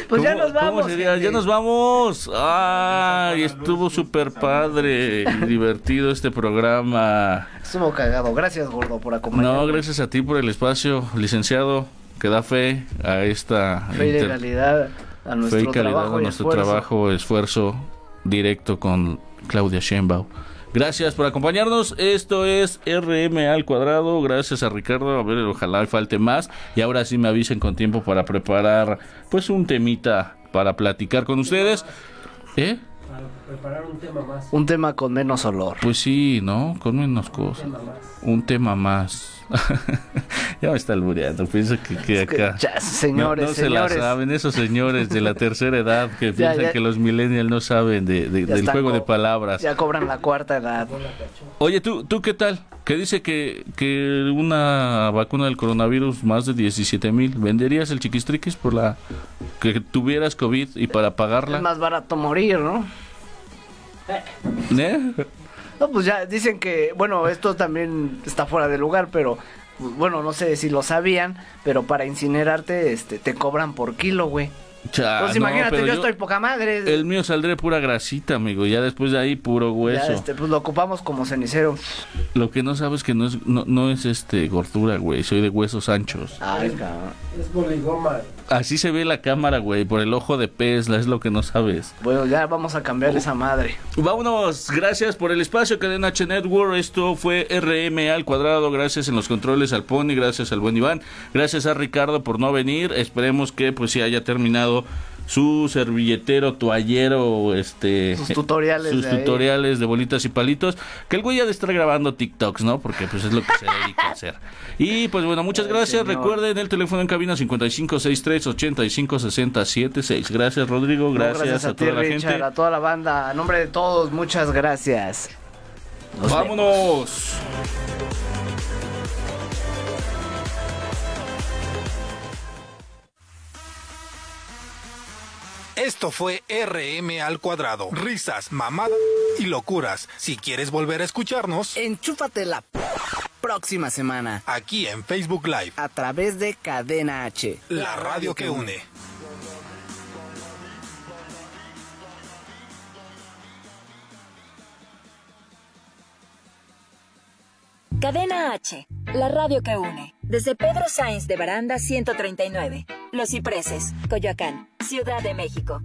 Pues ya ¿Cómo- nos vamos. ¿Cómo sería? gente. Ya nos vamos. Ay, estuvo súper padre y divertido este programa. Estuvo cagado. Gracias, gordo, por acompañarnos. No, gracias a ti por el espacio, licenciado, que da fe a esta Fe y inter- legalidad a nuestro fe y calidad trabajo a nuestro esfuerzo. trabajo, esfuerzo directo con Claudia Sheinbaum. Gracias por acompañarnos. Esto es RM al cuadrado. Gracias a Ricardo. A ver, ojalá falte más. Y ahora sí me avisen con tiempo para preparar, pues, un temita para platicar con ustedes. ¿Eh? Para preparar un tema más. Un tema con menos olor. Pues sí, ¿no? Con menos cosas. tema más. Un tema más. ya me está albureando. Pienso que, que acá. ya, señores, no, no se la saben esos señores de la tercera edad que Ya, piensan ya. que los millennials no saben de, del juego de palabras. Ya cobran la cuarta edad. Oye, ¿tú, ¿tú qué tal? Que dice que, que una vacuna del coronavirus más de 17 mil. ¿Venderías el chiquistriquis por la que tuvieras COVID y para pagarla? Es más barato morir, ¿no? ¿Eh? No, pues ya dicen que, bueno, esto también está fuera de lugar, pero pues, bueno, no sé si lo sabían, pero para incinerarte, este, te cobran por kilo, güey. Cha, Pues no, imagínate, yo, estoy poca madre. El mío saldré pura grasita, amigo. Ya después de ahí, puro Ya, hueso. este, pues lo ocupamos como cenicero. Lo que no sabes que no es, no, no es este gordura, güey. Soy de huesos anchos. Ay, cabrón. Es boligoma. Así se ve la cámara, güey. Por el ojo de pez, es lo que no sabes. Bueno, ya vamos a cambiar esa madre. Vámonos, gracias por el espacio, Cadena H Network. Esto fue RM al cuadrado. Gracias en los controles al Pony, gracias al buen Iván, gracias a Ricardo por no venir. Esperemos que pues sí haya terminado su servilletero, toallero, este Sus tutoriales sus de ahí. tutoriales de bolitas y palitos. Que el güey ha de estar grabando TikToks, ¿no? Porque pues es lo que se dedica a hacer. Y pues bueno, muchas gracias. señor. Recuerden el teléfono en cabina 5563 856076. Gracias, Rodrigo. No, Gracias, a, ti, toda la Richard, gente. a toda la banda. A nombre de todos, muchas gracias. Nos Vámonos. Esto fue RM al cuadrado. Risas, mamadas y locuras. Si quieres volver a escucharnos, Enchúfate la próxima semana aquí en Facebook Live, a través de Cadena H. la radio que une. Cadena H, la radio que une. Desde Pedro Sainz de Baranda 139, Los Cipreses, Coyoacán, Ciudad de México.